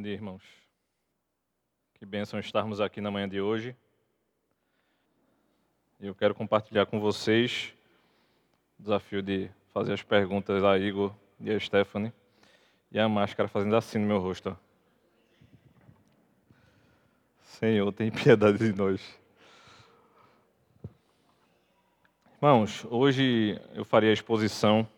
Bom dia, irmãos. Que bênção estarmos aqui na manhã de hoje. Eu quero compartilhar com vocês o desafio de fazer as perguntas a Igor e a Stephanie e a máscara fazendo assim no meu rosto. Senhor, tem piedade de nós. Irmãos, hoje eu faria a exposição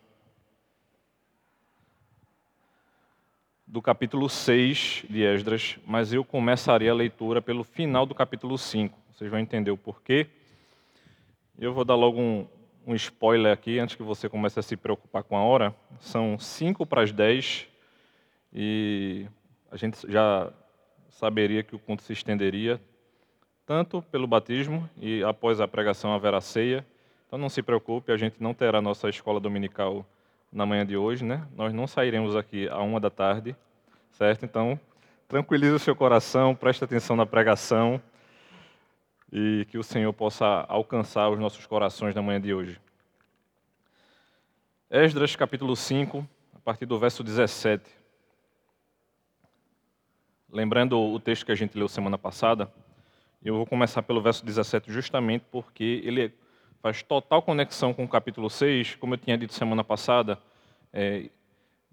do capítulo 6 de Esdras, mas eu começaria a leitura pelo final do capítulo 5. Vocês vão entender o porquê. Eu vou dar logo um, um spoiler aqui, antes que você comece a se preocupar com a hora. São 5 para as 10 e a gente já saberia que o culto se estenderia tanto pelo batismo e após a pregação haverá ceia. Então não se preocupe, a gente não terá nossa escola dominical na manhã de hoje, né? Nós não sairemos aqui a uma da tarde, certo? Então, tranquilize o seu coração, preste atenção na pregação e que o Senhor possa alcançar os nossos corações na manhã de hoje. Esdras capítulo 5, a partir do verso 17. Lembrando o texto que a gente leu semana passada, eu vou começar pelo verso 17 justamente porque ele faz total conexão com o capítulo 6, como eu tinha dito semana passada. É,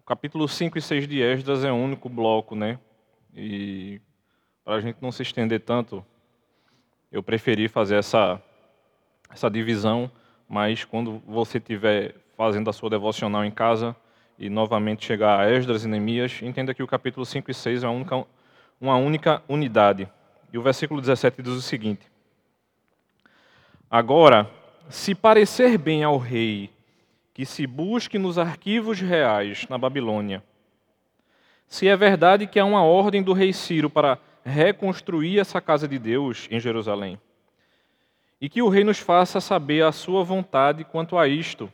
o capítulo 5 e 6 de Esdras é um único bloco, né? E para a gente não se estender tanto, eu preferi fazer essa, essa divisão, mas quando você estiver fazendo a sua devocional em casa e novamente chegar a Esdras e Neemias, entenda que o capítulo 5 e 6 é uma única, uma única unidade. E o versículo 17 diz o seguinte: Agora, se parecer bem ao rei que se busque nos arquivos reais na Babilônia, se é verdade que há uma ordem do rei Ciro para reconstruir essa casa de Deus em Jerusalém, e que o rei nos faça saber a sua vontade quanto a isto.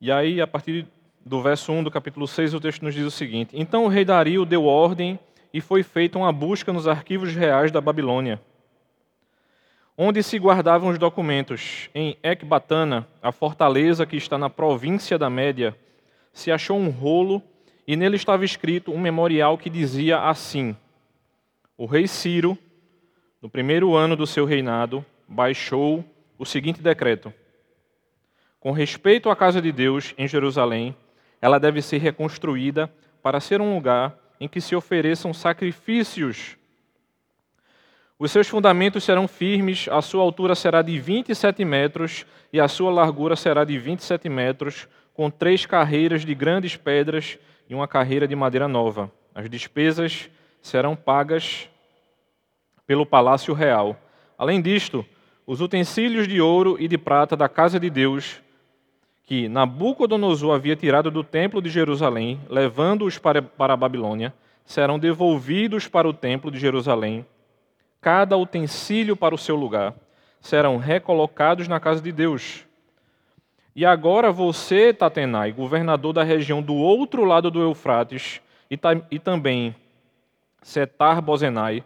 E aí, a partir do verso 1 do capítulo 6, o texto nos diz o seguinte: Então o rei Dario deu ordem e foi feita uma busca nos arquivos reais da Babilônia onde se guardavam os documentos. Em Ecbatana, a fortaleza que está na província da Média, se achou um rolo e nele estava escrito um memorial que dizia assim: O rei Ciro, no primeiro ano do seu reinado, baixou o seguinte decreto: Com respeito à casa de Deus em Jerusalém, ela deve ser reconstruída para ser um lugar em que se ofereçam sacrifícios os seus fundamentos serão firmes, a sua altura será de 27 metros e a sua largura será de 27 metros, com três carreiras de grandes pedras e uma carreira de madeira nova. As despesas serão pagas pelo palácio real. Além disto, os utensílios de ouro e de prata da casa de Deus, que Nabucodonosor havia tirado do templo de Jerusalém, levando-os para, a Babilônia, serão devolvidos para o templo de Jerusalém cada utensílio para o seu lugar, serão recolocados na casa de Deus. E agora você, Tatenai, governador da região do outro lado do Eufrates, e, e também Setar Bozenai,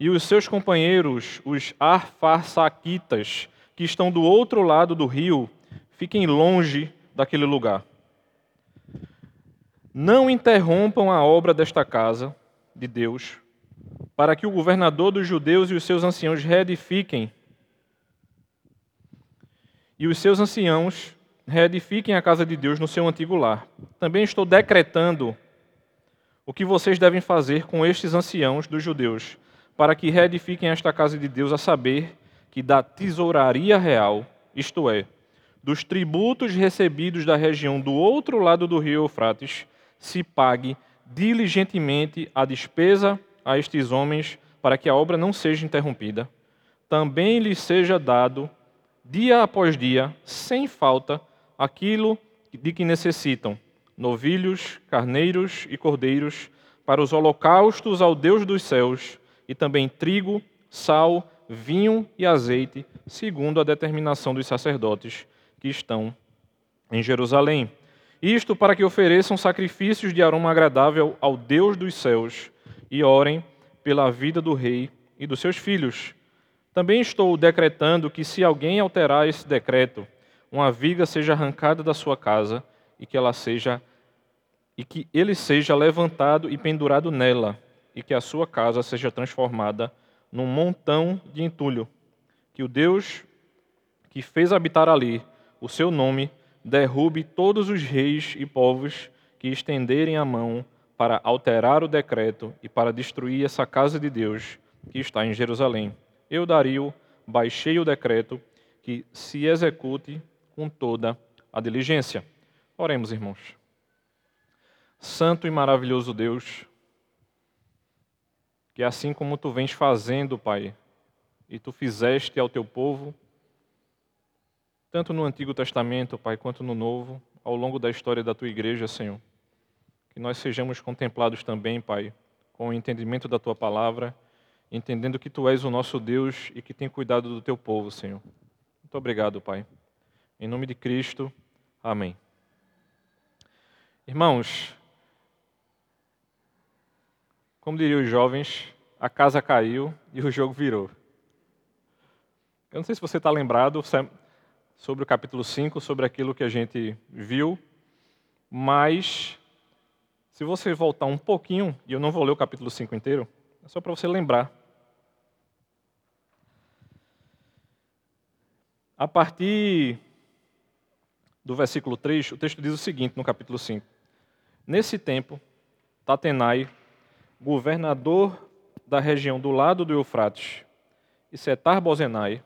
e os seus companheiros, os Arfarsaquitas, que estão do outro lado do rio, fiquem longe daquele lugar. Não interrompam a obra desta casa de Deus, para que o governador dos judeus e os seus anciãos reedifiquem. E os seus anciãos reedifiquem a casa de Deus no seu antigo lar. Também estou decretando o que vocês devem fazer com estes anciãos dos judeus, para que reedifiquem esta casa de Deus, a saber, que da tesouraria real, isto é, dos tributos recebidos da região do outro lado do rio Eufrates, se pague diligentemente a despesa a estes homens para que a obra não seja interrompida, também lhes seja dado, dia após dia, sem falta, aquilo de que necessitam: novilhos, carneiros e cordeiros, para os holocaustos ao Deus dos céus, e também trigo, sal, vinho e azeite, segundo a determinação dos sacerdotes que estão em Jerusalém. Isto para que ofereçam sacrifícios de aroma agradável ao Deus dos céus e orem pela vida do rei e dos seus filhos. Também estou decretando que, se alguém alterar esse decreto, uma viga seja arrancada da sua casa e que ela seja e que ele seja levantado e pendurado nela, e que a sua casa seja transformada num montão de entulho. Que o Deus que fez habitar ali o seu nome derrube todos os reis e povos que estenderem a mão para alterar o decreto e para destruir essa casa de Deus que está em Jerusalém. Eu, Dario, baixei o decreto que se execute com toda a diligência. Oremos, irmãos. Santo e maravilhoso Deus, que assim como tu vens fazendo, Pai, e tu fizeste ao teu povo, tanto no Antigo Testamento, Pai, quanto no Novo, ao longo da história da tua igreja, Senhor, que nós sejamos contemplados também, Pai, com o entendimento da tua palavra, entendendo que tu és o nosso Deus e que tem cuidado do teu povo, Senhor. Muito obrigado, Pai. Em nome de Cristo, amém. Irmãos, como diriam os jovens, a casa caiu e o jogo virou. Eu não sei se você está lembrado sobre o capítulo 5, sobre aquilo que a gente viu, mas se você voltar um pouquinho, e eu não vou ler o capítulo 5 inteiro, é só para você lembrar. A partir do versículo 3, o texto diz o seguinte no capítulo 5: Nesse tempo, Tatenai governador da região do lado do Eufrates, e Setar Bozenai,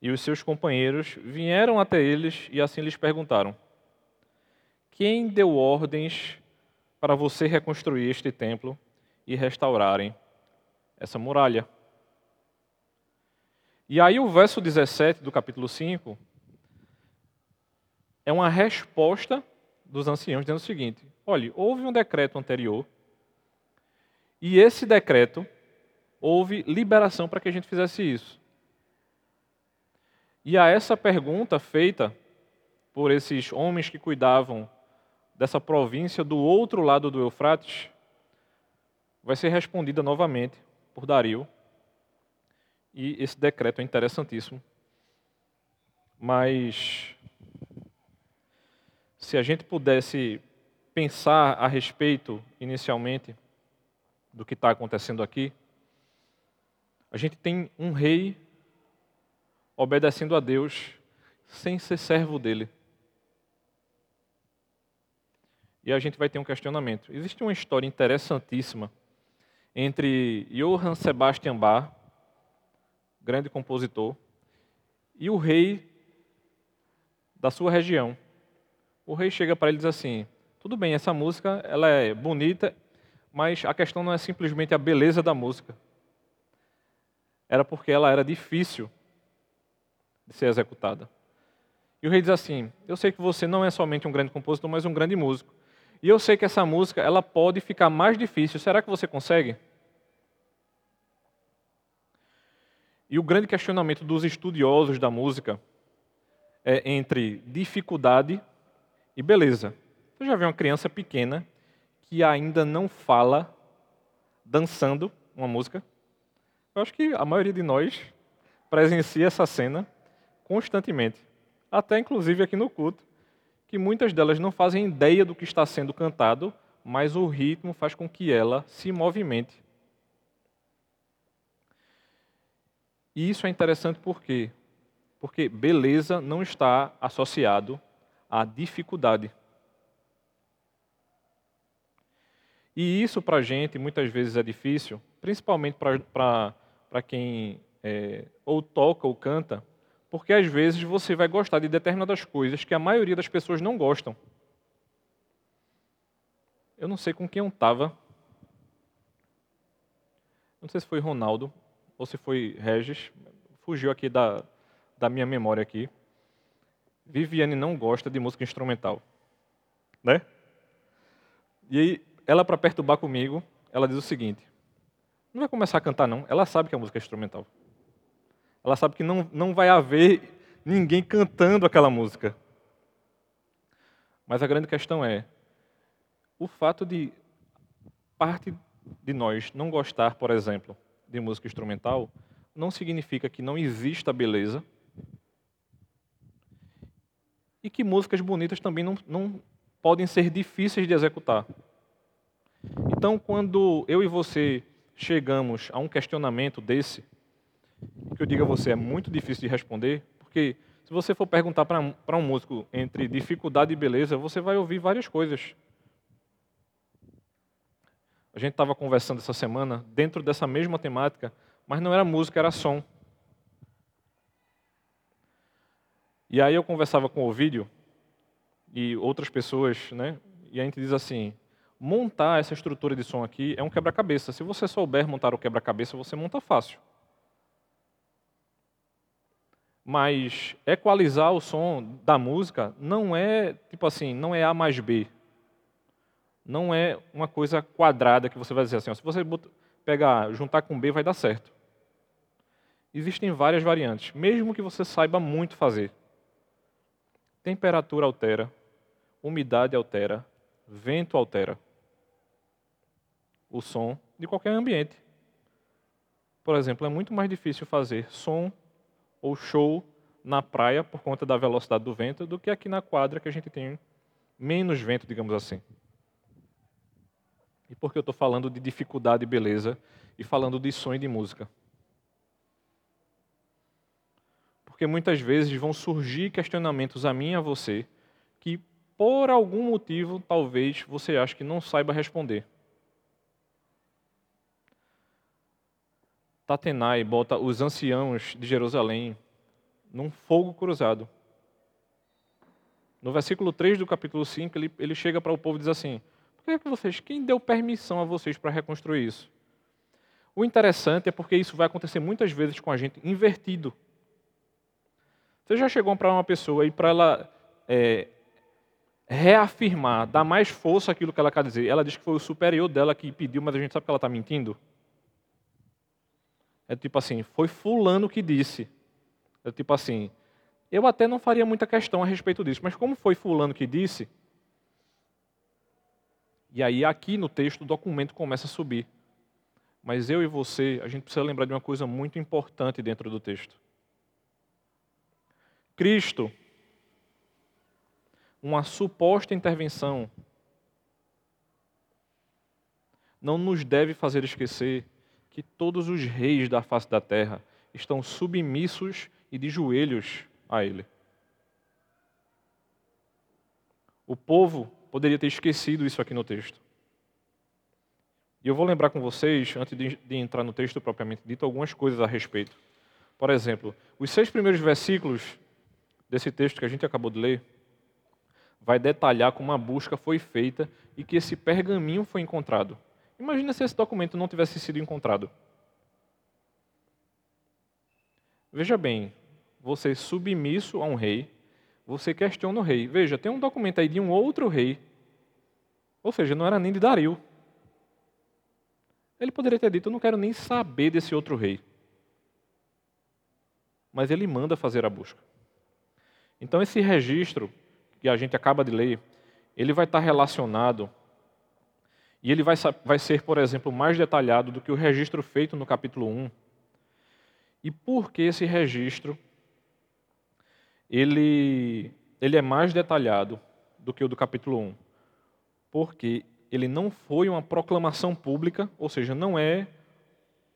e os seus companheiros vieram até eles e assim lhes perguntaram: Quem deu ordens para você reconstruir este templo e restaurarem essa muralha? E aí o verso 17 do capítulo 5 é uma resposta dos anciãos dizendo o seguinte: olhe, houve um decreto anterior e esse decreto houve liberação para que a gente fizesse isso. E a essa pergunta feita por esses homens que cuidavam dessa província do outro lado do Eufrates, vai ser respondida novamente por Dario. E esse decreto é interessantíssimo. Mas se a gente pudesse pensar a respeito inicialmente do que está acontecendo aqui, a gente tem um rei obedecendo a Deus sem ser servo dele. E a gente vai ter um questionamento. Existe uma história interessantíssima entre Johann Sebastian Bach, grande compositor, e o rei da sua região. O rei chega para ele e diz assim: "Tudo bem, essa música ela é bonita mas a questão não é simplesmente a beleza da música. Era porque ela era difícil de ser executada. E o rei diz assim: Eu sei que você não é somente um grande compositor, mas um grande músico. E eu sei que essa música ela pode ficar mais difícil. Será que você consegue? E o grande questionamento dos estudiosos da música é entre dificuldade e beleza. Você já viu uma criança pequena que ainda não fala dançando uma música. Eu acho que a maioria de nós presencia essa cena constantemente, até inclusive aqui no culto, que muitas delas não fazem ideia do que está sendo cantado, mas o ritmo faz com que ela se movimente. E isso é interessante por quê? Porque beleza não está associado à dificuldade. E isso para a gente muitas vezes é difícil, principalmente para quem é, ou toca ou canta, porque às vezes você vai gostar de determinadas coisas que a maioria das pessoas não gostam. Eu não sei com quem eu estava. Não sei se foi Ronaldo ou se foi Regis. Fugiu aqui da, da minha memória aqui. Viviane não gosta de música instrumental. Né? E aí ela, para perturbar comigo, ela diz o seguinte: não vai começar a cantar, não. Ela sabe que a música é instrumental. Ela sabe que não, não vai haver ninguém cantando aquela música. Mas a grande questão é: o fato de parte de nós não gostar, por exemplo, de música instrumental, não significa que não exista beleza e que músicas bonitas também não, não, podem ser difíceis de executar. Então, quando eu e você chegamos a um questionamento desse, que eu digo a você é muito difícil de responder, porque se você for perguntar para um músico entre dificuldade e beleza, você vai ouvir várias coisas. A gente estava conversando essa semana dentro dessa mesma temática, mas não era música, era som. E aí eu conversava com o vídeo e outras pessoas, né? E a gente diz assim: montar essa estrutura de som aqui é um quebra-cabeça. Se você souber montar o quebra-cabeça, você monta fácil. Mas equalizar o som da música não é tipo assim, não é A mais B. Não é uma coisa quadrada que você vai dizer assim, ó, se você pegar, juntar com B vai dar certo. Existem várias variantes, mesmo que você saiba muito fazer. Temperatura altera, umidade altera, vento altera o som de qualquer ambiente. Por exemplo, é muito mais difícil fazer som ou show na praia por conta da velocidade do vento do que aqui na quadra que a gente tem menos vento, digamos assim. E por que eu estou falando de dificuldade e beleza e falando de som e de música? Porque muitas vezes vão surgir questionamentos a mim e a você que, por algum motivo, talvez você ache que não saiba responder. Tatenai bota os anciãos de Jerusalém num fogo cruzado. No versículo 3 do capítulo 5, ele, ele chega para o povo e diz assim: Por que, é que vocês, quem deu permissão a vocês para reconstruir isso? O interessante é porque isso vai acontecer muitas vezes com a gente invertido. Você já chegou para uma pessoa e para ela é, reafirmar, dar mais força àquilo que ela quer dizer, ela diz que foi o superior dela que pediu, mas a gente sabe que ela está mentindo? É tipo assim, foi fulano que disse. É tipo assim, eu até não faria muita questão a respeito disso, mas como foi fulano que disse? E aí aqui no texto o documento começa a subir. Mas eu e você, a gente precisa lembrar de uma coisa muito importante dentro do texto. Cristo, uma suposta intervenção, não nos deve fazer esquecer que todos os reis da face da terra estão submissos e de joelhos a Ele. O povo poderia ter esquecido isso aqui no texto. E eu vou lembrar com vocês, antes de, entrar no texto propriamente dito, algumas coisas a respeito. Por exemplo, os seis primeiros versículos desse texto que a gente acabou de ler, vai detalhar como a busca foi feita e que esse pergaminho foi encontrado. Imagina se esse documento não tivesse sido encontrado. Veja bem, você é submisso a um rei, você questiona o rei. Veja, tem um documento aí de um outro rei, ou seja, não era nem de Dario. Ele poderia ter dito: Eu não quero nem saber desse outro rei. Mas ele manda fazer a busca. Então, esse registro que a gente acaba de ler, ele vai estar relacionado e ele vai, vai ser, por exemplo, mais detalhado do que o registro feito no capítulo 1. E por que esse registro ele, ele é mais detalhado do que o do capítulo 1? Porque ele não foi uma proclamação pública, ou seja, não é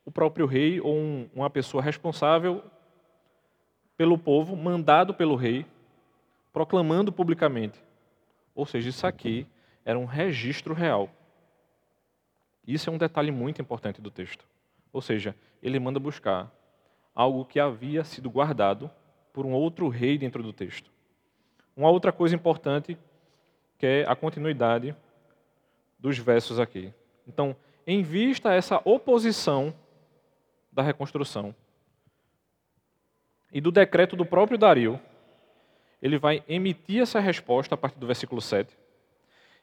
o próprio rei ou um, uma pessoa responsável pelo povo, mandado pelo rei, proclamando publicamente. Ou seja, isso aqui era um registro real. Isso é um detalhe muito importante do texto. Ou seja, ele manda buscar algo que havia sido guardado por um outro rei dentro do texto. Uma outra coisa importante que é a continuidade dos versos aqui. Então, em vista a essa oposição da reconstrução e do decreto do próprio Dario, ele vai emitir essa resposta a partir do versículo 7.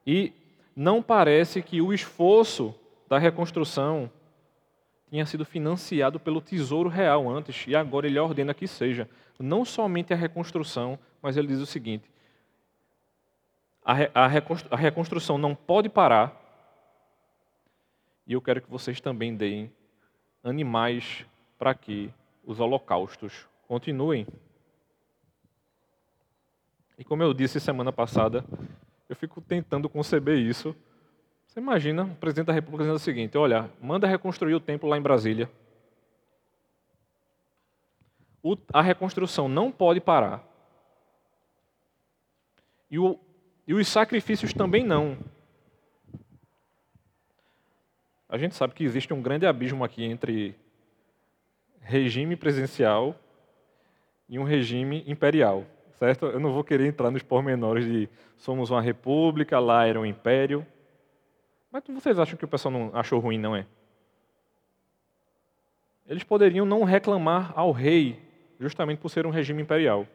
E não parece que o esforço da reconstrução tinha sido financiado pelo Tesouro Real antes, e agora ele ordena que seja. Não somente a reconstrução, mas ele diz o seguinte: a, reconstrução não pode parar, e eu quero que vocês também deem animais para que os holocaustos continuem. E como eu disse semana passada, Eu fico tentando conceber isso. Você imagina o presidente da República dizendo o seguinte: olha, manda reconstruir o templo lá em Brasília. O, a reconstrução não pode parar. E, o, e os sacrifícios também não. A gente sabe que existe um grande abismo aqui entre regime presidencial e um regime imperial, certo? Eu não vou querer entrar nos pormenores de somos uma república, lá era um império. Mas vocês acham que o pessoal não achou ruim, não é? Eles poderiam não reclamar ao rei, justamente por ser um regime imperial.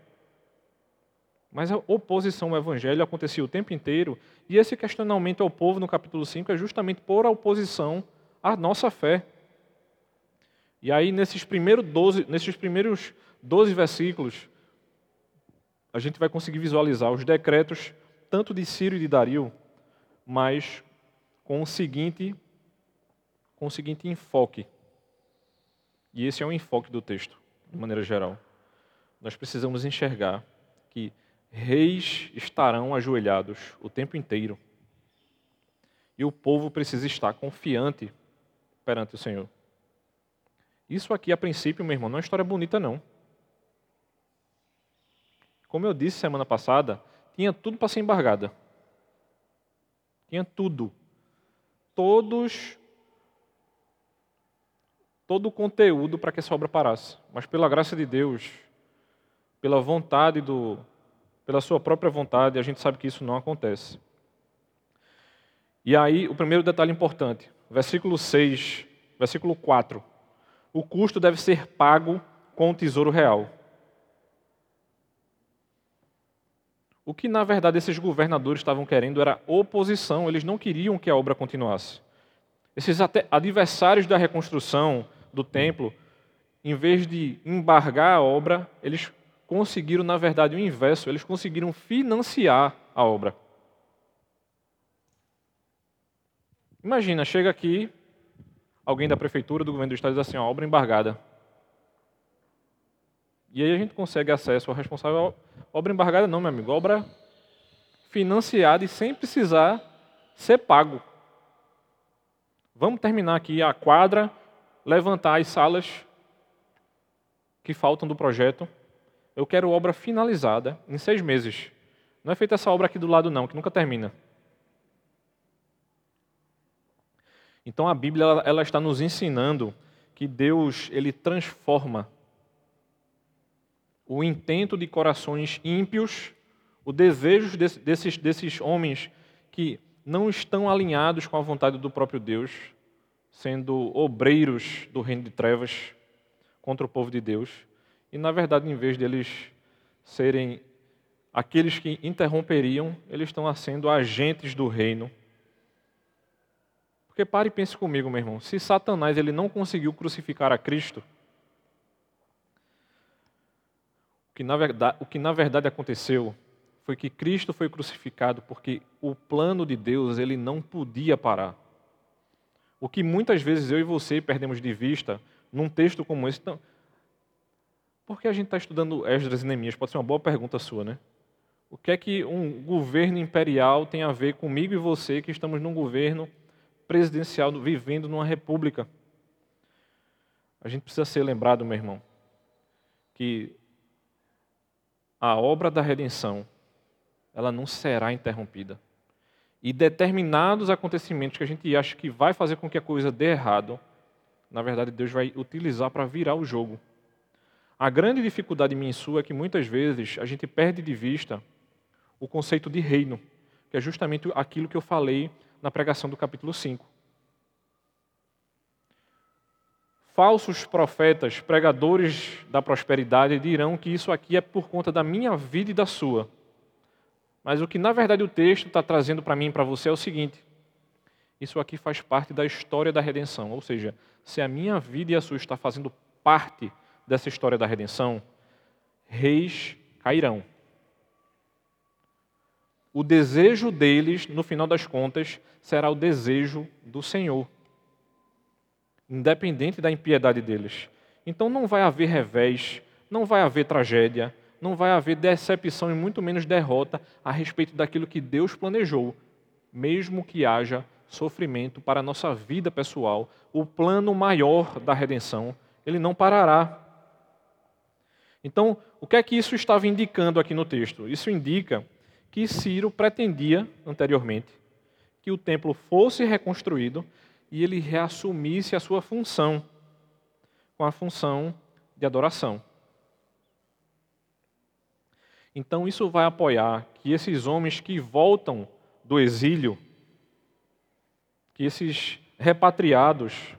Mas a oposição ao evangelho acontecia o tempo inteiro, e esse questionamento ao povo no capítulo 5 é justamente por oposição à nossa fé. E aí, nesses primeiros 12, nesses primeiros 12 versículos, a gente vai conseguir visualizar os decretos, tanto de Ciro e de Dario, mas com o seguinte, com o seguinte enfoque. E esse é o enfoque do texto, de maneira geral. Nós precisamos enxergar que reis estarão ajoelhados o tempo inteiro. E o povo precisa estar confiante perante o Senhor. Isso aqui, a princípio, meu irmão, não é uma história bonita, não. Como eu disse semana passada, tinha tudo para ser embargada. Tinha tudo todos todo o conteúdo para que essa obra parasse. Mas pela graça de Deus, pela vontade do pela sua própria vontade, a gente sabe que isso não acontece. E aí, o primeiro detalhe importante, versículo 6, versículo 4. O custo deve ser pago com o tesouro real. O que, na verdade, esses governadores estavam querendo era oposição, eles não queriam que a obra continuasse. Esses adversários da reconstrução do templo, em vez de embargar a obra, eles conseguiram, na verdade, o inverso, eles conseguiram financiar a obra. Imagina, chega aqui alguém da prefeitura, do governo do estado, diz assim: ó, obra embargada. E aí a gente consegue acesso ao responsável. Obra embargada não, meu amigo. Obra financiada e sem precisar ser pago. Vamos terminar aqui a quadra, levantar as salas que faltam do projeto. Eu quero obra finalizada em seis meses. Não é feita essa obra aqui do lado, não, que nunca termina. Então a Bíblia ela, está nos ensinando que Deus ele transforma o intento de corações ímpios, o desejo desses, desses homens que não estão alinhados com a vontade do próprio Deus, sendo obreiros do reino de trevas contra o povo de Deus. E, na verdade, em vez deles serem aqueles que interromperiam, eles estão sendo agentes do reino. Porque pare e pense comigo, meu irmão. Se Satanás ele não conseguiu crucificar a Cristo, que na verdade, o que na verdade aconteceu foi que Cristo foi crucificado porque o plano de Deus ele não podia parar. O que muitas vezes eu e você perdemos de vista num texto como esse. Então, por que a gente está estudando Esdras e Neemias? Pode ser uma boa pergunta sua, né? O que é que um governo imperial tem a ver comigo e você que estamos num governo presidencial, vivendo numa república? A gente precisa ser lembrado, meu irmão, que a obra da redenção, ela não será interrompida. E determinados acontecimentos que a gente acha que vai fazer com que a coisa dê errado, na verdade Deus vai utilizar para virar o jogo. A grande dificuldade minha e sua é que muitas vezes a gente perde de vista o conceito de reino, que é justamente aquilo que eu falei na pregação do capítulo 5. Falsos profetas, pregadores da prosperidade, dirão que isso aqui é por conta da minha vida e da sua. Mas o que na verdade o texto está trazendo para mim e para você é o seguinte: isso aqui faz parte da história da redenção. Ou seja, se a minha vida e a sua está fazendo parte dessa história da redenção, reis cairão. O desejo deles, no final das contas, será o desejo do Senhor independente da impiedade deles. Então não vai haver revés, não vai haver tragédia, não vai haver decepção e muito menos derrota a respeito daquilo que Deus planejou, mesmo que haja sofrimento para a nossa vida pessoal, o plano maior da redenção, ele não parará. Então, o que é que isso estava indicando aqui no texto? Isso indica que Ciro pretendia anteriormente que o templo fosse reconstruído e ele reassumisse a sua função, com a função de adoração. Então, isso vai apoiar que esses homens que voltam do exílio, que esses repatriados,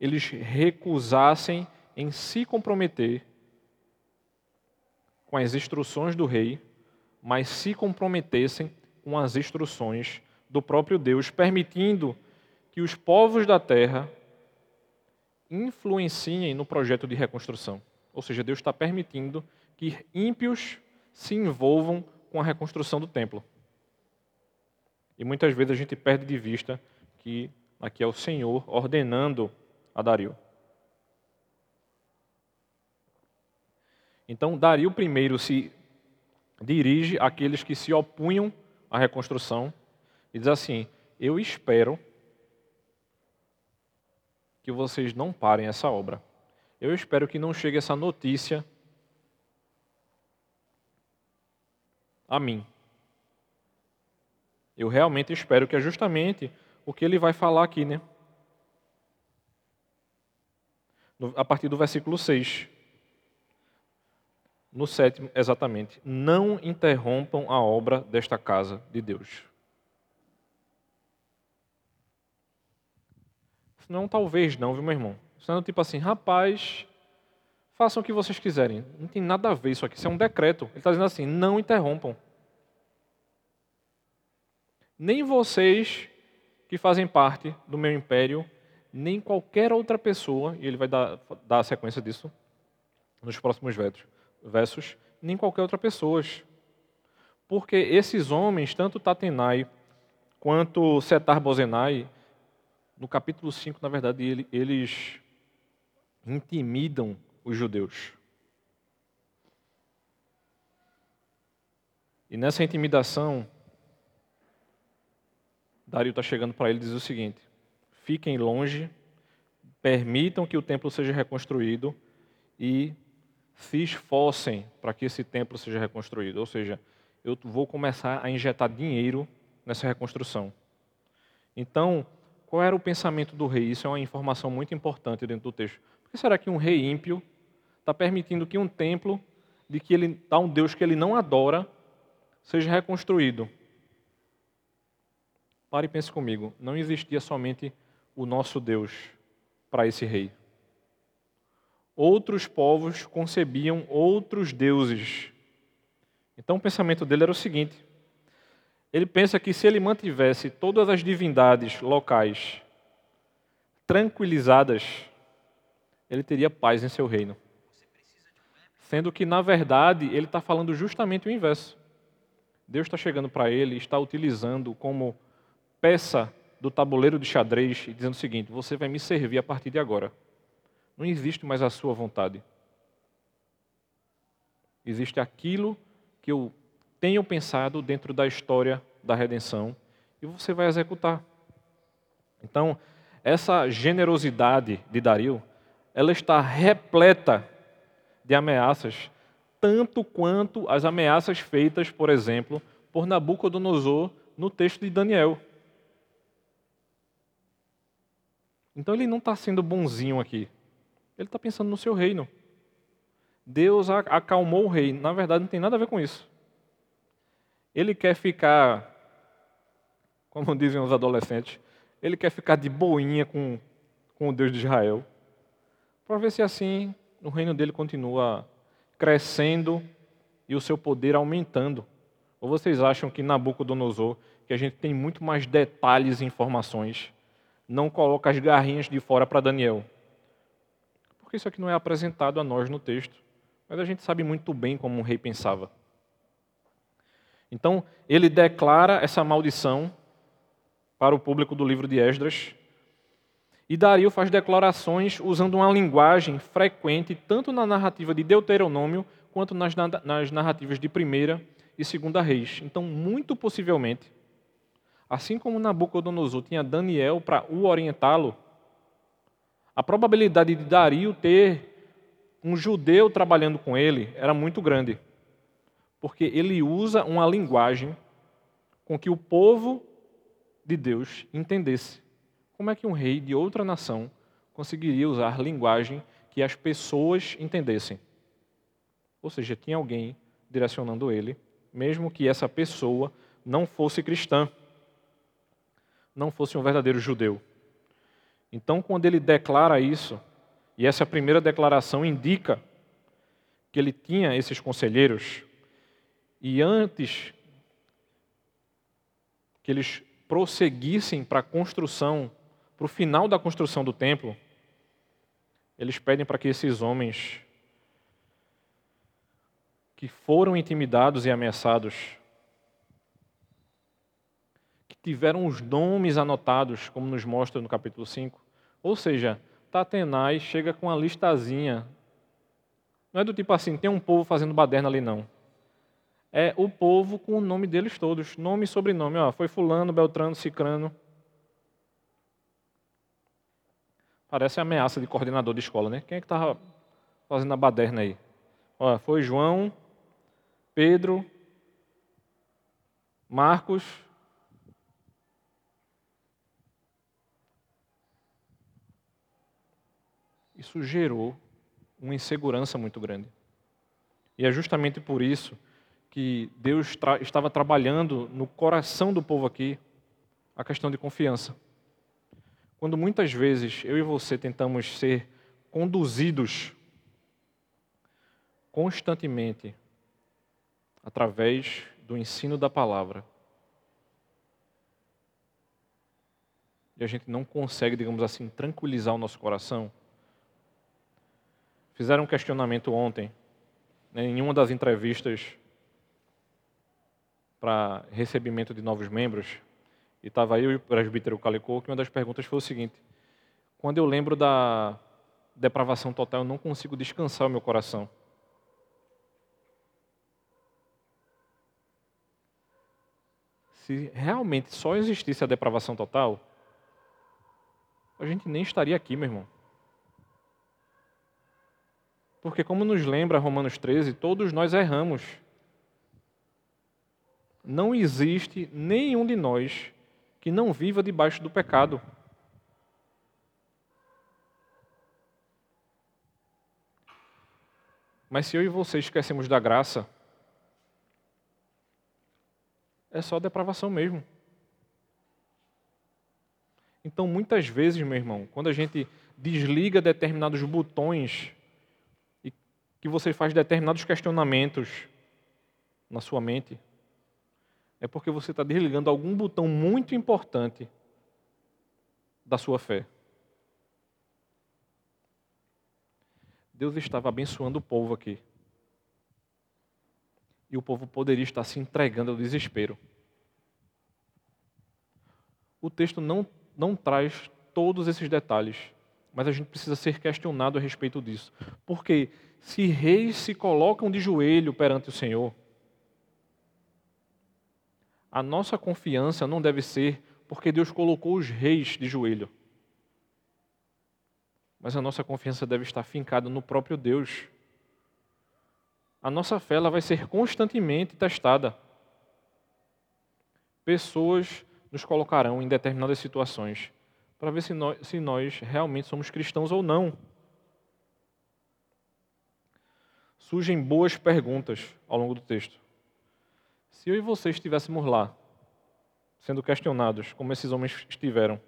eles recusassem em se comprometer com as instruções do rei, mas se comprometessem com as instruções do próprio Deus, permitindo que os povos da terra influenciem no projeto de reconstrução. Ou seja, Deus está permitindo que ímpios se envolvam com a reconstrução do templo. E muitas vezes a gente perde de vista que aqui é o Senhor ordenando a Dario. Então, Dario primeiro se dirige àqueles que se opunham à reconstrução e diz assim: Eu espero que vocês não parem essa obra. Eu espero que não chegue essa notícia a mim. Eu realmente espero que é justamente o que ele vai falar aqui, né? A partir do versículo 6. No sétimo, exatamente. Não interrompam a obra desta casa de Deus. Não, talvez não, viu, meu irmão? Isso é tipo assim, rapaz, façam o que vocês quiserem. Não tem nada a ver isso aqui, isso é um decreto. Ele está dizendo assim, não interrompam. Nem vocês que fazem parte do meu império, nem qualquer outra pessoa, e ele vai dar, dar a sequência disso nos próximos versos, nem qualquer outra pessoa. Porque esses homens, tanto Tatenai quanto Setar Bozenai, no capítulo 5, na verdade, eles intimidam os judeus. E nessa intimidação, Dario está chegando para ele e diz o seguinte: fiquem longe, permitam que o templo seja reconstruído e se esforcem para que esse templo seja reconstruído. Ou seja, eu vou começar a injetar dinheiro nessa reconstrução. Então, qual era o pensamento do rei? Isso é uma informação muito importante dentro do texto. Por que será que um rei ímpio está permitindo que um templo de que ele está um Deus que ele não adora seja reconstruído? Pare e pense comigo. Não existia somente o nosso Deus para esse rei. Outros povos concebiam outros deuses. Então o pensamento dele era o seguinte: ele pensa que se ele mantivesse todas as divindades locais tranquilizadas, ele teria paz em seu reino. Sendo que, na verdade, ele está falando justamente o inverso. Deus está chegando para ele está utilizando como peça do tabuleiro de xadrez e dizendo o seguinte: você vai me servir a partir de agora. Não existe mais a sua vontade. Existe aquilo que eu tenham pensado dentro da história da redenção e você vai executar. Então, essa generosidade de Dario, ela está repleta de ameaças, tanto quanto as ameaças feitas, por exemplo, por Nabucodonosor no texto de Daniel. Então ele não está sendo bonzinho aqui. Ele está pensando no seu reino. Deus acalmou o rei. Na verdade, não tem nada a ver com isso. Ele quer ficar, como dizem os adolescentes, ele quer ficar de boinha com, com o Deus de Israel, para ver se assim o reino dele continua crescendo e o seu poder aumentando. Ou vocês acham que Nabucodonosor, que a gente tem muito mais detalhes e informações, não coloca as garrinhas de fora para Daniel? Porque isso aqui não é apresentado a nós no texto, mas a gente sabe muito bem como o rei pensava. Então, ele declara essa maldição para o público do livro de Esdras. E Dario faz declarações usando uma linguagem frequente tanto na narrativa de Deuteronômio quanto nas, narrativas de primeira e segunda reis. Então, muito possivelmente, assim como Nabucodonosor tinha Daniel para o orientá-lo, a probabilidade de Dario ter um judeu trabalhando com ele era muito grande, porque ele usa uma linguagem com que o povo de Deus entendesse. Como é que um rei de outra nação conseguiria usar linguagem que as pessoas entendessem? Ou seja, tinha alguém direcionando ele, mesmo que essa pessoa não fosse cristã, não fosse um verdadeiro judeu. Então, quando ele declara isso, e essa primeira declaração indica que ele tinha esses conselheiros, e antes que eles prosseguissem para a construção, para o final da construção do templo, eles pedem para que esses homens que foram intimidados e ameaçados, que tiveram os nomes anotados, como nos mostra no capítulo 5, ou seja, Tatenai chega com uma listazinha. Não é do tipo assim, tem um povo fazendo baderna ali, não. É o povo com o nome deles todos, nome e sobrenome. Ó, foi fulano, beltrano, cicrano. Parece ameaça de coordenador de escola, né? Quem é que estava fazendo a baderna aí? Ó, foi João, Pedro, Marcos. Isso gerou uma insegurança muito grande. E é justamente por isso que Deus tra estava trabalhando no coração do povo aqui a questão de confiança. Quando muitas vezes eu e você tentamos ser conduzidos constantemente através do ensino da palavra. E a gente não consegue, digamos assim, tranquilizar o nosso coração. Fizeram um questionamento ontem, né, em uma das entrevistas para recebimento de novos membros, e estava eu e o presbítero Calicô, que uma das perguntas foi o seguinte: quando eu lembro da depravação total, eu não consigo descansar o meu coração. se realmente só existisse a depravação total, a gente nem estaria aqui, meu irmão. Porque, como nos lembra Romanos 13, todos nós erramos. Não existe nenhum de nós que não viva debaixo do pecado. Mas se eu e você esquecemos da graça, é só depravação mesmo. Então, muitas vezes, meu irmão, quando a gente desliga determinados botões e que você faz determinados questionamentos na sua mente, é porque você está desligando algum botão muito importante da sua fé. Deus estava abençoando o povo aqui e o povo poderia estar se entregando ao desespero. O texto não, não traz todos esses detalhes, mas a gente precisa ser questionado a respeito disso. Porque se reis se colocam de joelho perante o Senhor, a nossa confiança não deve ser porque Deus colocou os reis de joelho. Mas a nossa confiança deve estar fincada no próprio Deus a nossa fé ela vai ser constantemente testada. Pessoas nos colocarão em determinadas situações para ver se nós, se nós realmente somos cristãos ou não. Surgem boas perguntas ao longo do texto. Se eu e você estivéssemos lá, sendo questionados, como esses homens estiveram,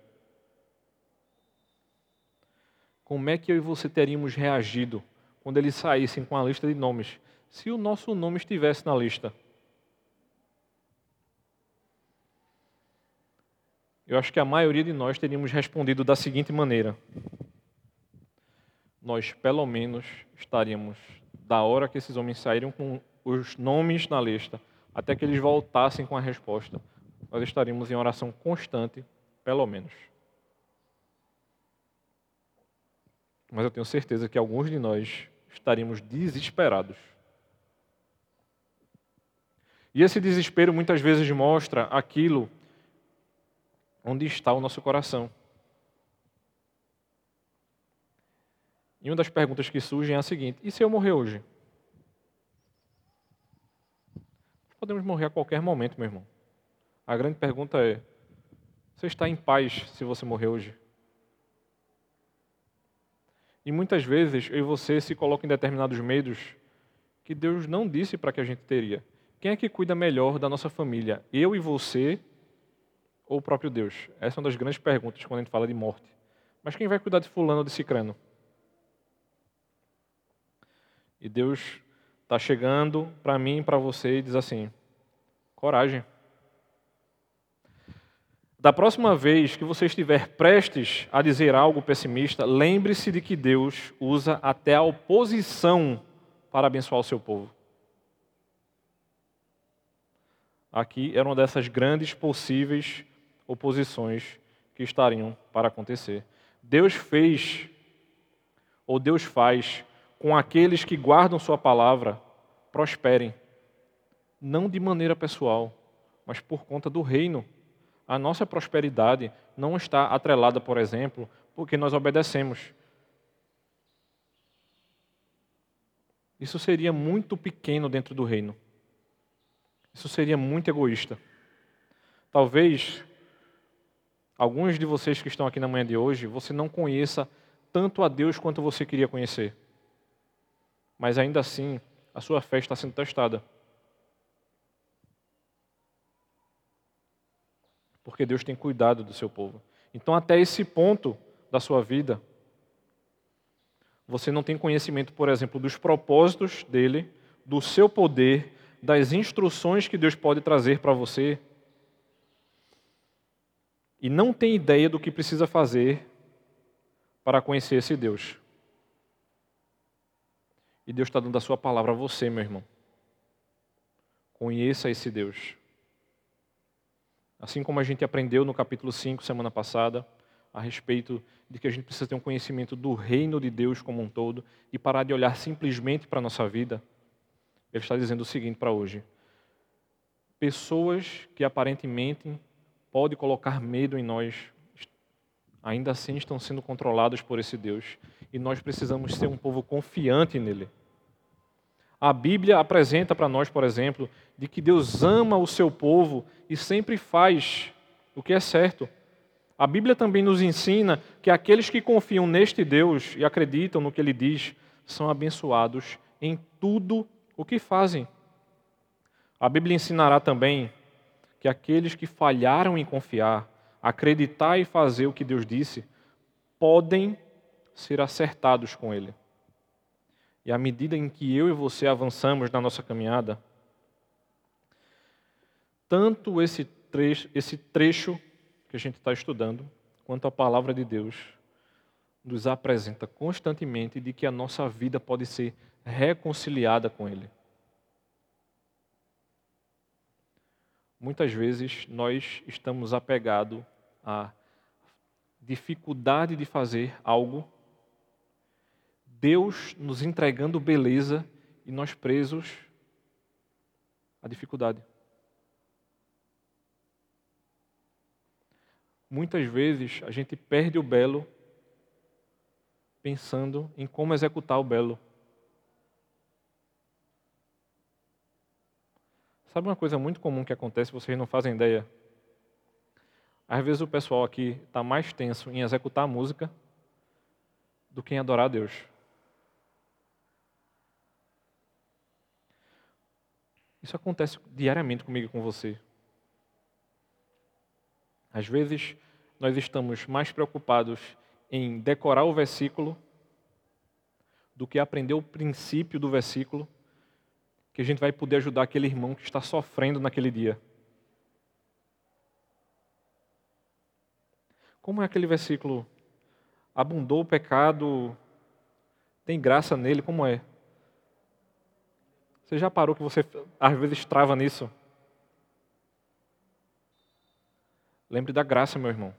como é que eu e você teríamos reagido quando eles saíssem com a lista de nomes se o nosso nome estivesse na lista? Eu acho que a maioria de nós teríamos respondido da seguinte maneira: nós, pelo menos, estaríamos, da hora que esses homens saíram com os nomes na lista, até que eles voltassem com a resposta, nós estaríamos em oração constante, pelo menos. Mas eu tenho certeza que alguns de nós estaríamos desesperados E esse desespero muitas vezes mostra aquilo onde está o nosso coração. E uma das perguntas que surgem é a seguinte: e se eu morrer hoje? Podemos morrer a qualquer momento, meu irmão. A grande pergunta é: você está em paz se você morrer hoje? E muitas vezes eu e você se colocam em determinados medos que Deus não disse para que a gente teria. Quem é que cuida melhor da nossa família? Eu e você ou o próprio Deus? Essa é uma das grandes perguntas quando a gente fala de morte. Mas quem vai cuidar de fulano ou de cicrano? E Deus está chegando para mim e para você e diz assim: coragem. Da próxima vez que você estiver prestes a dizer algo pessimista, lembre-se de que Deus usa até a oposição para abençoar o seu povo. Aqui era uma dessas grandes possíveis oposições que estariam para acontecer. Deus fez, ou Deus faz, com aqueles que guardam Sua palavra, prosperem, não de maneira pessoal, mas por conta do reino a nossa prosperidade não está atrelada, por exemplo, porque nós obedecemos. Isso seria muito pequeno dentro do reino. Isso seria muito egoísta. Talvez alguns de vocês que estão aqui na manhã de hoje, você não conheça tanto a Deus quanto você queria conhecer. Mas ainda assim, a sua fé está sendo testada. porque Deus tem cuidado do seu povo. Então, até esse ponto da sua vida, você não tem conhecimento, por exemplo, dos propósitos dele, do seu poder, das instruções que Deus pode trazer para você, e não tem ideia do que precisa fazer para conhecer esse Deus. E Deus está dando a sua palavra a você, meu irmão. Conheça esse Deus. Assim como a gente aprendeu no capítulo 5, semana passada, a respeito de que a gente precisa ter um conhecimento do reino de Deus como um todo e parar de olhar simplesmente para a nossa vida, ele está dizendo o seguinte para hoje: pessoas que aparentemente podem colocar medo em nós, ainda assim estão sendo controladas por esse Deus, e nós precisamos ser um povo confiante nele. A Bíblia apresenta para nós, por exemplo, de que Deus ama o seu povo e sempre faz o que é certo. A Bíblia também nos ensina que aqueles que confiam neste Deus e acreditam no que ele diz são abençoados em tudo o que fazem. A Bíblia ensinará também que aqueles que falharam em confiar, acreditar e fazer o que Deus disse, podem ser acertados com Ele. E à medida em que eu e você avançamos na nossa caminhada, tanto esse trecho, esse trecho que a gente está estudando, quanto a palavra de Deus, nos apresenta constantemente de que a nossa vida pode ser reconciliada com Ele. Muitas vezes nós estamos apegados à dificuldade de fazer algo Deus nos entregando beleza e nós presos à dificuldade. Muitas vezes a gente perde o belo pensando em como executar o belo. Sabe uma coisa muito comum que acontece, vocês não fazem ideia? Às vezes o pessoal aqui está mais tenso em executar a música do que em adorar a Deus. Isso acontece diariamente comigo e com você. Às vezes, nós estamos mais preocupados em decorar o versículo do que aprender o princípio do versículo, que a gente vai poder ajudar aquele irmão que está sofrendo naquele dia. Como é aquele versículo? Abundou o pecado, tem graça nele, como é? Você já parou que você às vezes trava nisso? Lembre da graça, meu irmão.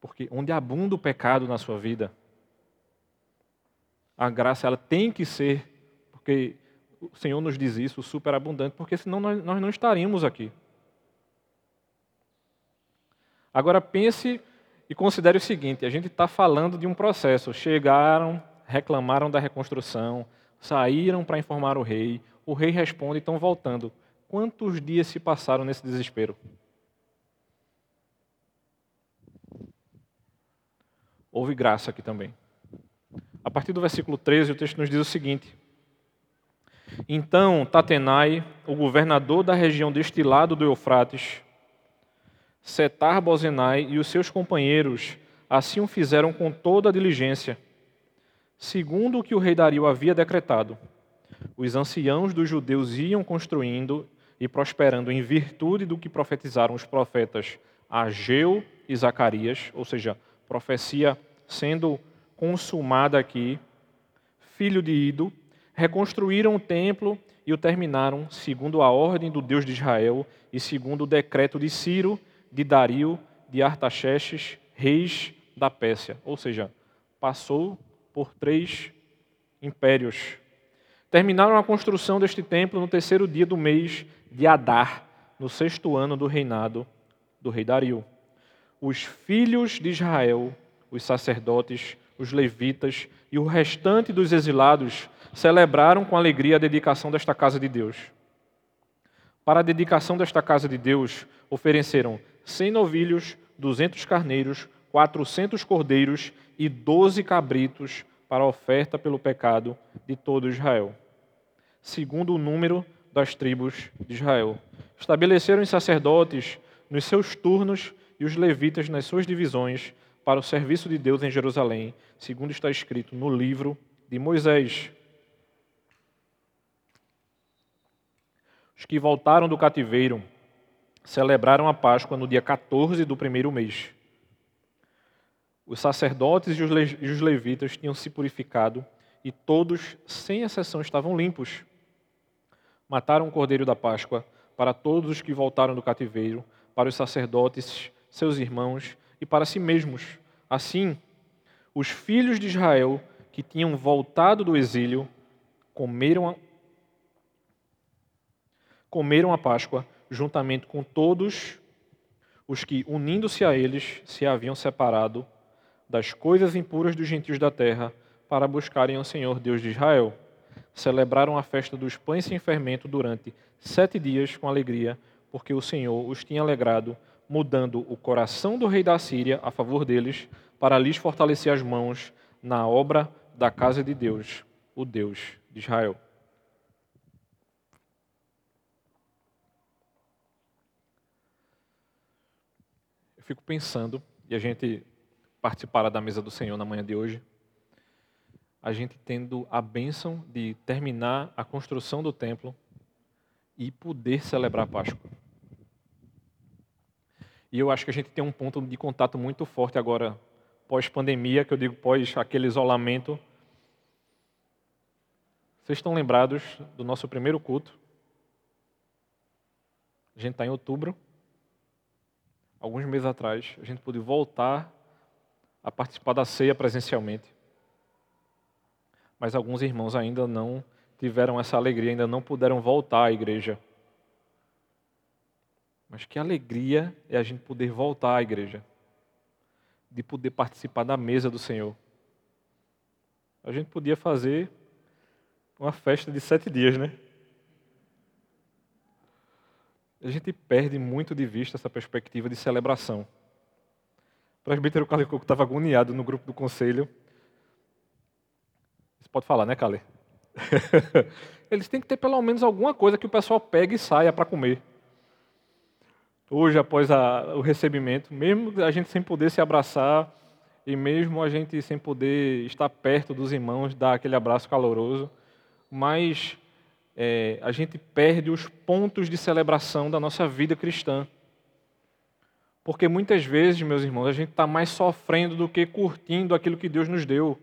Porque onde abunda o pecado na sua vida, a graça ela tem que ser, porque o Senhor nos diz isso, superabundante, porque senão nós, nós não estaríamos aqui. Agora pense e considere o seguinte: a gente está falando de um processo. Chegaram, reclamaram da reconstrução, saíram para informar o rei. O rei responde: estão voltando. Quantos dias se passaram nesse desespero? Houve graça aqui também. A partir do versículo 13, o texto nos diz o seguinte: Então Tatenai, o governador da região deste lado do Eufrates, Setar Bozenai e os seus companheiros assim o fizeram com toda a diligência, segundo o que o rei Dario havia decretado. Os anciãos dos judeus iam construindo e prosperando em virtude do que profetizaram os profetas Ageu e Zacarias, ou seja, profecia sendo consumada aqui, filho de Ido, reconstruíram o templo e o terminaram segundo a ordem do Deus de Israel e segundo o decreto de Ciro, de Dario, de Artaxerxes, reis da Pérsia. Ou seja, passou por três impérios. Terminaram a construção deste templo no terceiro dia do mês de Adar, no sexto ano do reinado do rei Dario. Os filhos de Israel, os sacerdotes, os levitas e o restante dos exilados celebraram com alegria a dedicação desta casa de Deus. Para a dedicação desta casa de Deus, ofereceram cem novilhos, duzentos carneiros, quatrocentos cordeiros e doze cabritos para a oferta pelo pecado de todo Israel, segundo o número das tribos de Israel. Estabeleceram os sacerdotes nos seus turnos e os levitas nas suas divisões para o serviço de Deus em Jerusalém, segundo está escrito no livro de Moisés. Os que voltaram do cativeiro celebraram a Páscoa no dia 14 do primeiro mês. Os sacerdotes e os levitas tinham se purificado e todos, sem exceção, estavam limpos. Mataram o cordeiro da Páscoa para todos os que voltaram do cativeiro, para os sacerdotes, seus irmãos e para si mesmos. Assim, os filhos de Israel que tinham voltado do exílio comeram a, comeram a Páscoa juntamente com todos os que, unindo-se a eles, se haviam separado das coisas impuras dos gentios da terra para buscarem o Senhor Deus de Israel. Celebraram a festa dos pães sem fermento durante sete dias com alegria, porque o Senhor os tinha alegrado, mudando o coração do rei da Síria a favor deles, para lhes fortalecer as mãos na obra da casa de Deus, o Deus de Israel. Fico pensando, e a gente participará da mesa do Senhor na manhã de hoje, a gente tendo a bênção de terminar a construção do templo e poder celebrar a Páscoa. E eu acho que a gente tem um ponto de contato muito forte agora, pós-pandemia, que eu digo pós aquele isolamento. Vocês estão lembrados do nosso primeiro culto? A gente está em outubro alguns meses atrás, a gente pôde voltar a participar da ceia presencialmente. Mas alguns irmãos ainda não tiveram essa alegria, ainda não puderam voltar à igreja. Mas que alegria é a gente poder voltar à igreja, de poder participar da mesa do Senhor. A gente podia fazer uma festa de sete dias, né? A gente perde muito de vista essa perspectiva de celebração. O presbítero Calicoco estava agoniado no grupo do conselho. Você pode falar, né, Cali? Eles têm que ter pelo menos alguma coisa que o pessoal pegue e saia para comer. Hoje, após a, o recebimento, mesmo a gente sem poder se abraçar, e mesmo a gente sem poder estar perto dos irmãos, dar aquele abraço caloroso, mas é, a gente perde os pontos de celebração da nossa vida cristã. Porque muitas vezes, meus irmãos, a gente está mais sofrendo do que curtindo aquilo que Deus nos deu.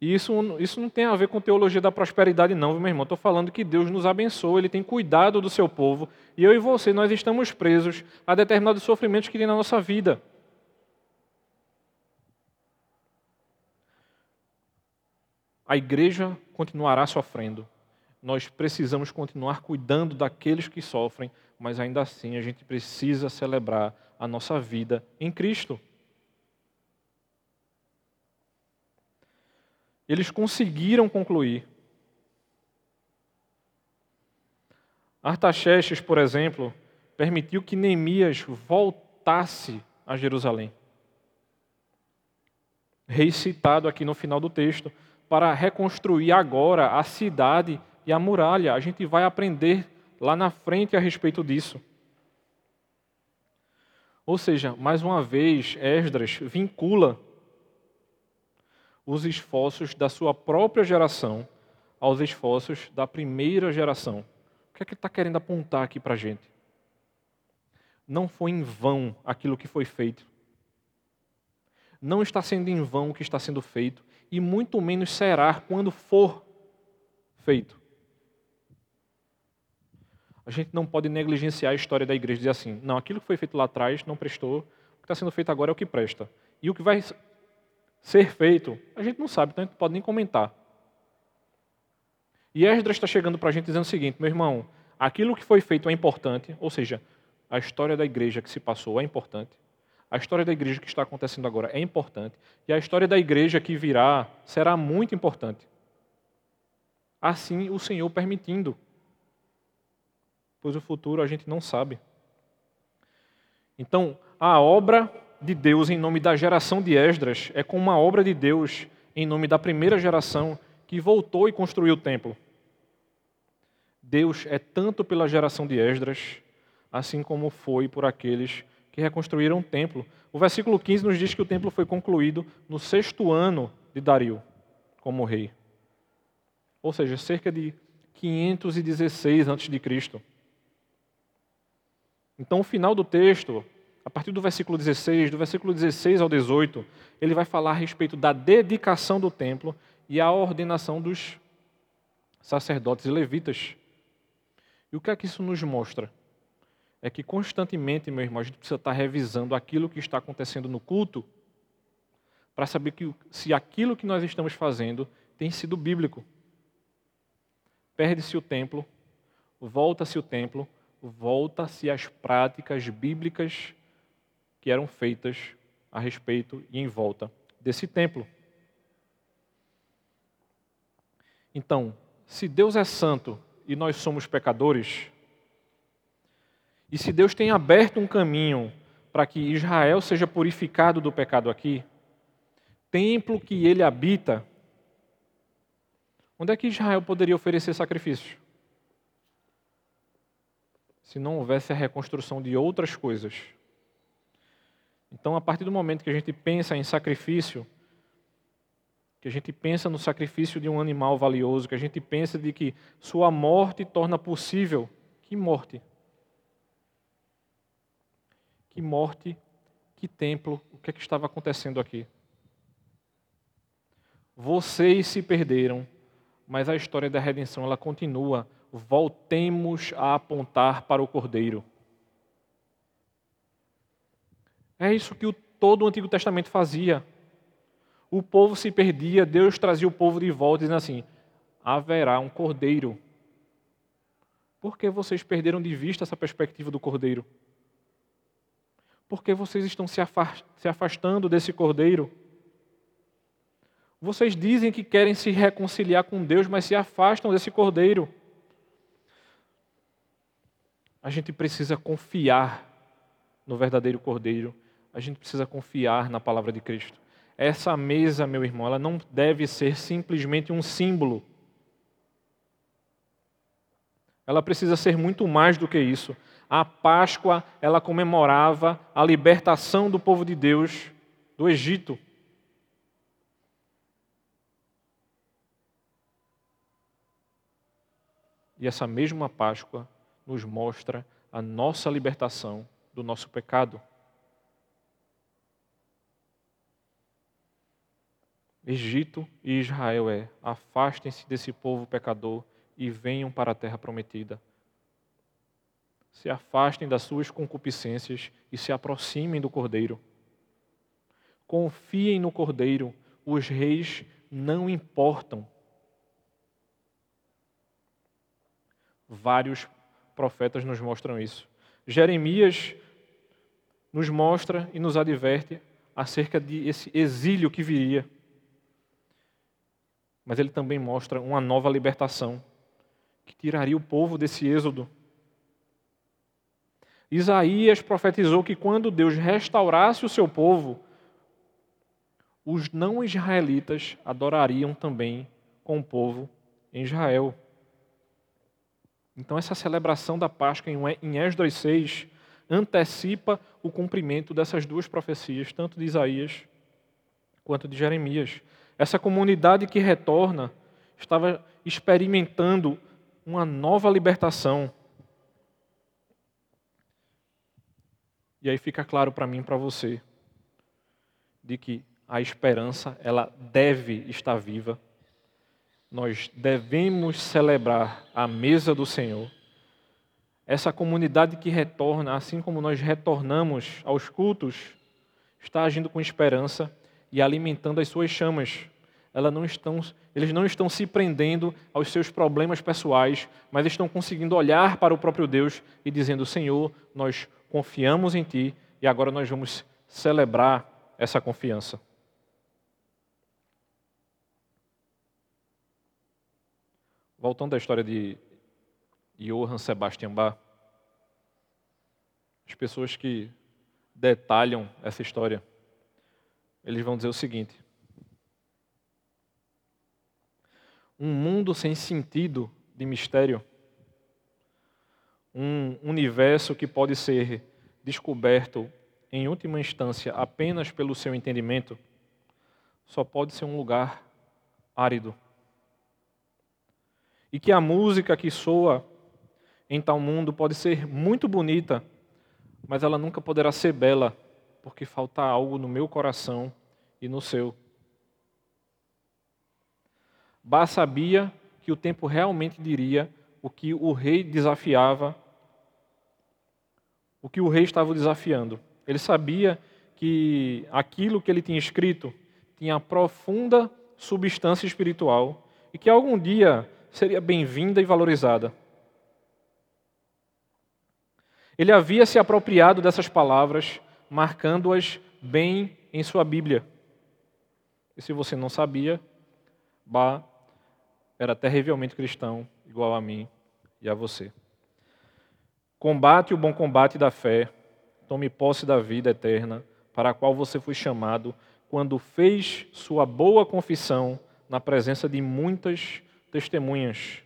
E isso, isso não tem a ver com teologia da prosperidade, não, meu irmão. Estou falando que Deus nos abençoa, Ele tem cuidado do seu povo. E eu e você, nós estamos presos a determinados sofrimentos que tem na nossa vida. A igreja continuará sofrendo. Nós precisamos continuar cuidando daqueles que sofrem, mas ainda assim a gente precisa celebrar a nossa vida em Cristo. Eles conseguiram concluir. Artaxerxes, por exemplo, permitiu que Neemias voltasse a Jerusalém. Recitado aqui no final do texto, para reconstruir agora a cidade e a muralha. A gente vai aprender lá na frente a respeito disso. Ou seja, mais uma vez, Esdras vincula os esforços da sua própria geração aos esforços da primeira geração. O que é que ele está querendo apontar aqui para a gente? Não foi em vão aquilo que foi feito. Não está sendo em vão o que está sendo feito, e muito menos será quando for feito. A gente não pode negligenciar a história da igreja e dizer assim, não, aquilo que foi feito lá atrás não prestou, o que está sendo feito agora é o que presta. E o que vai ser feito, a gente não sabe, então a gente não pode nem comentar. E Esdras está chegando para a gente dizendo o seguinte, meu irmão, aquilo que foi feito é importante, ou seja, a história da igreja que se passou é importante, a história da igreja que está acontecendo agora é importante, e a história da igreja que virá será muito importante. Assim o Senhor permitindo pois o futuro a gente não sabe. Então, a obra de Deus em nome da geração de Esdras é como uma obra de Deus em nome da primeira geração que voltou e construiu o templo. Deus é tanto pela geração de Esdras, assim como foi por aqueles reconstruíram o templo. O versículo 15 nos diz que o templo foi concluído no sexto ano de Dario como rei. Ou seja, cerca de 516 a.C. Então, o final do texto, a partir do versículo 16, do versículo 16 ao 18, ele vai falar a respeito da dedicação do templo e a ordenação dos sacerdotes e levitas. E o que é que isso nos mostra? É que constantemente, meu irmão, a gente precisa estar revisando aquilo que está acontecendo no culto para saber que, se aquilo que nós estamos fazendo tem sido bíblico. Perde-se o templo, volta-se o templo, volta-se às práticas bíblicas que eram feitas a respeito e em volta desse templo. Então, se Deus é santo e nós somos pecadores, e se Deus tem aberto um caminho para que Israel seja purificado do pecado aqui, templo que ele habita, onde é que Israel poderia oferecer sacrifícios? se não houvesse a reconstrução de outras coisas. Então, a partir do momento que a gente pensa em sacrifício, que a gente pensa no sacrifício de um animal valioso, que a gente pensa de que sua morte torna possível, que morte? Que morte, que templo, o que é que estava acontecendo aqui? Vocês se perderam, mas a história da redenção ela continua voltemos a apontar para o Cordeiro. É isso que o, todo o Antigo Testamento fazia. O povo se perdia, Deus trazia o povo de volta, dizendo assim: haverá um Cordeiro. Por que vocês perderam de vista essa perspectiva do Cordeiro? Porque vocês estão se afastando desse Cordeiro. Vocês dizem que querem se reconciliar com Deus, mas se afastam desse Cordeiro. A gente precisa confiar no verdadeiro Cordeiro. A gente precisa confiar na palavra de Cristo. Essa mesa, meu irmão, ela não deve ser simplesmente um símbolo. Ela precisa ser muito mais do que isso. A Páscoa, ela comemorava a libertação do povo de Deus do Egito. E essa mesma Páscoa nos mostra a nossa libertação do nosso pecado. Egito e Israel é: afastem-se desse povo pecador e venham para a terra prometida se afastem das suas concupiscências e se aproximem do Cordeiro. Confiem no Cordeiro, os reis não importam. Vários profetas nos mostram isso. Jeremias nos mostra e nos adverte acerca desse exílio que viria. Mas ele também mostra uma nova libertação que tiraria o povo desse êxodo Isaías profetizou que quando Deus restaurasse o seu povo, os não israelitas adorariam também com o povo em Israel. Então, essa celebração da Páscoa em Esdras 6 antecipa o cumprimento dessas duas profecias, tanto de Isaías quanto de Jeremias. Essa comunidade que retorna estava experimentando uma nova libertação. E aí fica claro para mim e para você de que a esperança ela deve estar viva. Nós devemos celebrar a mesa do Senhor essa comunidade que retorna, assim como nós retornamos aos cultos, está agindo com esperança e alimentando as suas chamas. Não estão, eles não estão se prendendo aos seus problemas pessoais, mas estão conseguindo olhar para o próprio Deus e dizendo: Senhor, nós confiamos em Ti e agora nós vamos celebrar essa confiança. Voltando à história de Johann Sebastian Bach, as pessoas que detalham essa história, eles vão dizer o seguinte: um mundo sem sentido de mistério, um universo que pode ser descoberto em última instância apenas pelo seu entendimento, só pode ser um lugar árido e que a música que soa em tal mundo pode ser muito bonita, mas ela nunca poderá ser bela, porque falta algo no meu coração e no seu. Bá sabia que o tempo realmente diria o que o rei desafiava, o que o rei estava desafiando. Ele sabia que aquilo que ele tinha escrito tinha profunda substância espiritual e que algum dia seria bem-vinda e valorizada. Ele havia se apropriado dessas palavras, marcando-as bem em sua Bíblia. E se você não sabia, Bá era terrivelmente cristão, igual a mim e a você. Combate o bom combate da fé, tome posse da vida eterna, para a qual você foi chamado quando fez sua boa confissão na presença de muitas testemunhas.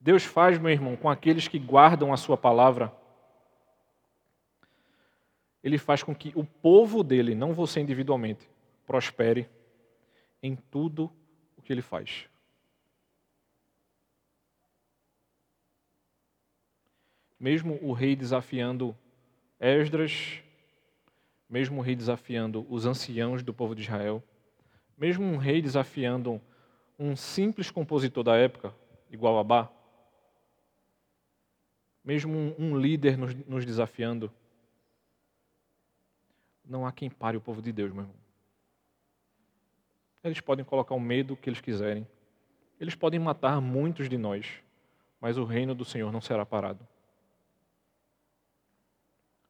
Deus faz, meu irmão, com aqueles que guardam a sua palavra. Ele faz com que o povo dele, não você individualmente, prospere em tudo o que ele faz. Mesmo o rei desafiando Esdras, mesmo o rei desafiando os anciãos do povo de Israel, mesmo um rei desafiando um simples compositor da época, igual a mesmo um, líder nos desafiando, não há quem pare o povo de Deus, meu irmão. Eles podem colocar o medo que eles quiserem, eles podem matar muitos de nós, mas o reino do Senhor não será parado.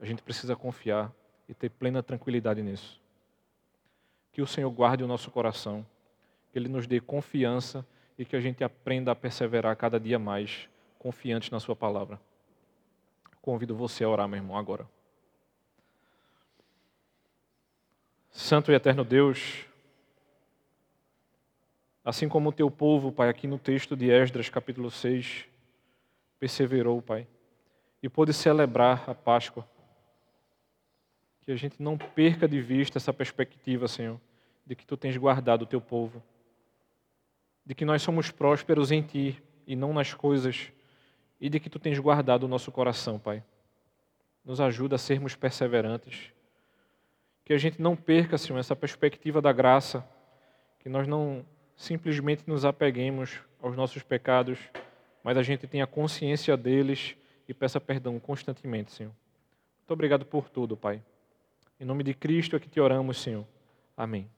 A gente precisa confiar e ter plena tranquilidade nisso. Que o Senhor guarde o nosso coração que Ele nos dê confiança e que a gente aprenda a perseverar cada dia mais, confiantes na Sua palavra. Convido você a orar, meu irmão, agora. Santo e eterno Deus, assim como o teu povo, Pai, aqui no texto de Esdras, capítulo 6, perseverou, Pai, e pôde celebrar a Páscoa. Que a gente não perca de vista essa perspectiva, Senhor, de que tu tens guardado o teu povo de que nós somos prósperos em Ti e não nas coisas, e de que Tu tens guardado o nosso coração, Pai. Nos ajuda a sermos perseverantes. Que a gente não perca, Senhor, essa perspectiva da graça, que nós não simplesmente nos apeguemos aos nossos pecados, mas a gente tenha consciência deles e peça perdão constantemente, Senhor. Muito obrigado por tudo, Pai. Em nome de Cristo é que te oramos, Senhor. Amém.